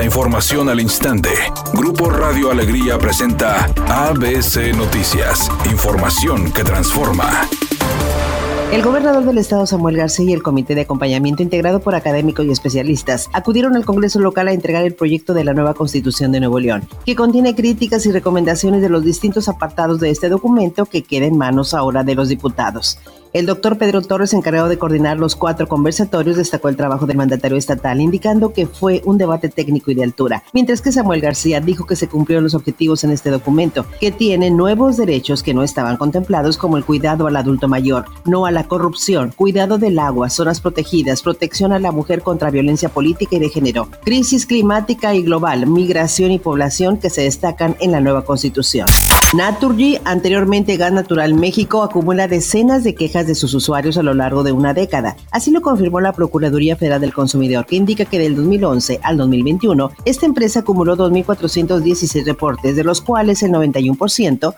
La información al instante. Grupo Radio Alegría presenta ABC Noticias. Información que transforma. El gobernador del estado Samuel García y el comité de acompañamiento integrado por académicos y especialistas acudieron al Congreso local a entregar el proyecto de la nueva Constitución de Nuevo León, que contiene críticas y recomendaciones de los distintos apartados de este documento que queda en manos ahora de los diputados. El doctor Pedro Torres, encargado de coordinar los cuatro conversatorios, destacó el trabajo del mandatario estatal, indicando que fue un debate técnico y de altura, mientras que Samuel García dijo que se cumplieron los objetivos en este documento, que tiene nuevos derechos que no estaban contemplados, como el cuidado al adulto mayor, no a la corrupción, cuidado del agua, zonas protegidas, protección a la mujer contra violencia política y de género, crisis climática y global, migración y población que se destacan en la nueva constitución. Naturgy, anteriormente Gas Natural México, acumula decenas de quejas de sus usuarios a lo largo de una década. Así lo confirmó la Procuraduría Federal del Consumidor, que indica que del 2011 al 2021, esta empresa acumuló 2.416 reportes, de los cuales el 91%,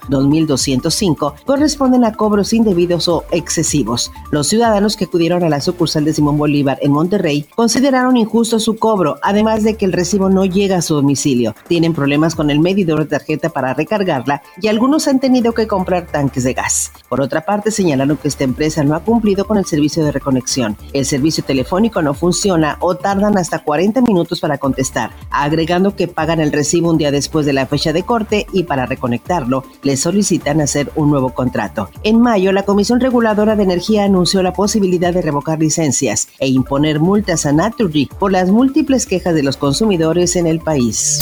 2.205, corresponden a cobros indebidos o excesivos. Los ciudadanos que acudieron a la sucursal de Simón Bolívar en Monterrey consideraron injusto su cobro, además de que el recibo no llega a su domicilio. Tienen problemas con el medidor de tarjeta para recargarla y algunos han tenido que comprar tanques de gas. Por otra parte, señalaron que esta empresa no ha cumplido con el servicio de reconexión. El servicio telefónico no funciona o tardan hasta 40 minutos para contestar, agregando que pagan el recibo un día después de la fecha de corte y para reconectarlo les solicitan hacer un nuevo contrato. En mayo, la Comisión Reguladora de Energía anunció la posibilidad de revocar licencias e imponer multas a Naturgy por las múltiples quejas de los consumidores en el país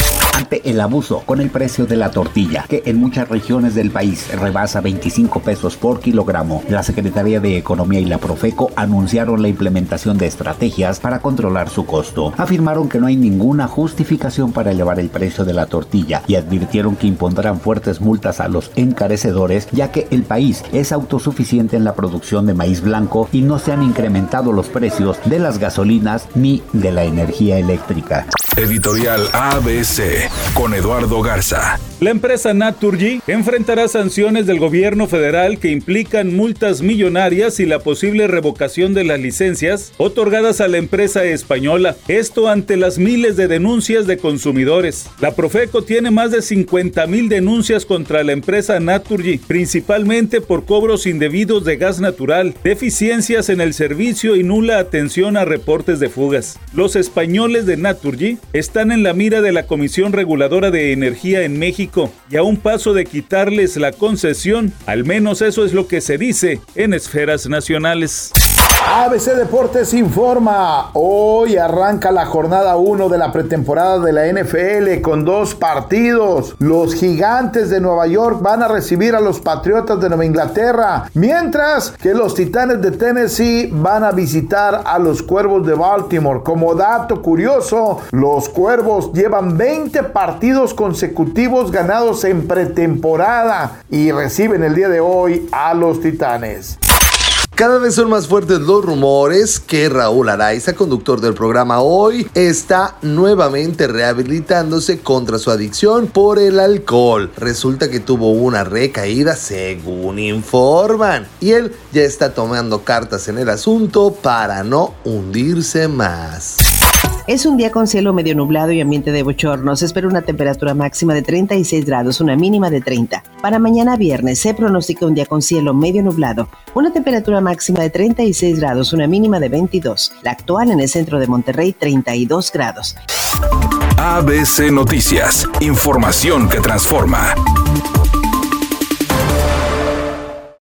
el abuso con el precio de la tortilla, que en muchas regiones del país rebasa 25 pesos por kilogramo. La Secretaría de Economía y la Profeco anunciaron la implementación de estrategias para controlar su costo. Afirmaron que no hay ninguna justificación para elevar el precio de la tortilla y advirtieron que impondrán fuertes multas a los encarecedores, ya que el país es autosuficiente en la producción de maíz blanco y no se han incrementado los precios de las gasolinas ni de la energía eléctrica. Editorial ABC con Eduardo Garza. La empresa Naturgy enfrentará sanciones del gobierno federal que implican multas millonarias y la posible revocación de las licencias otorgadas a la empresa española. Esto ante las miles de denuncias de consumidores. La Profeco tiene más de 50 mil denuncias contra la empresa Naturgy, principalmente por cobros indebidos de gas natural, deficiencias en el servicio y nula atención a reportes de fugas. Los españoles de Naturgy están en la mira de la Comisión Reguladora de Energía en México y a un paso de quitarles la concesión, al menos eso es lo que se dice en esferas nacionales. ABC Deportes informa, hoy arranca la jornada 1 de la pretemporada de la NFL con dos partidos. Los gigantes de Nueva York van a recibir a los Patriotas de Nueva Inglaterra, mientras que los Titanes de Tennessee van a visitar a los Cuervos de Baltimore. Como dato curioso, los Cuervos llevan 20 partidos consecutivos ganados en pretemporada y reciben el día de hoy a los Titanes. Cada vez son más fuertes los rumores que Raúl Araiza, conductor del programa Hoy, está nuevamente rehabilitándose contra su adicción por el alcohol. Resulta que tuvo una recaída según informan y él ya está tomando cartas en el asunto para no hundirse más. Es un día con cielo medio nublado y ambiente de bochorno. Se espera una temperatura máxima de 36 grados, una mínima de 30. Para mañana viernes se pronostica un día con cielo medio nublado, una temperatura máxima de 36 grados, una mínima de 22. La actual en el centro de Monterrey, 32 grados. ABC Noticias, información que transforma.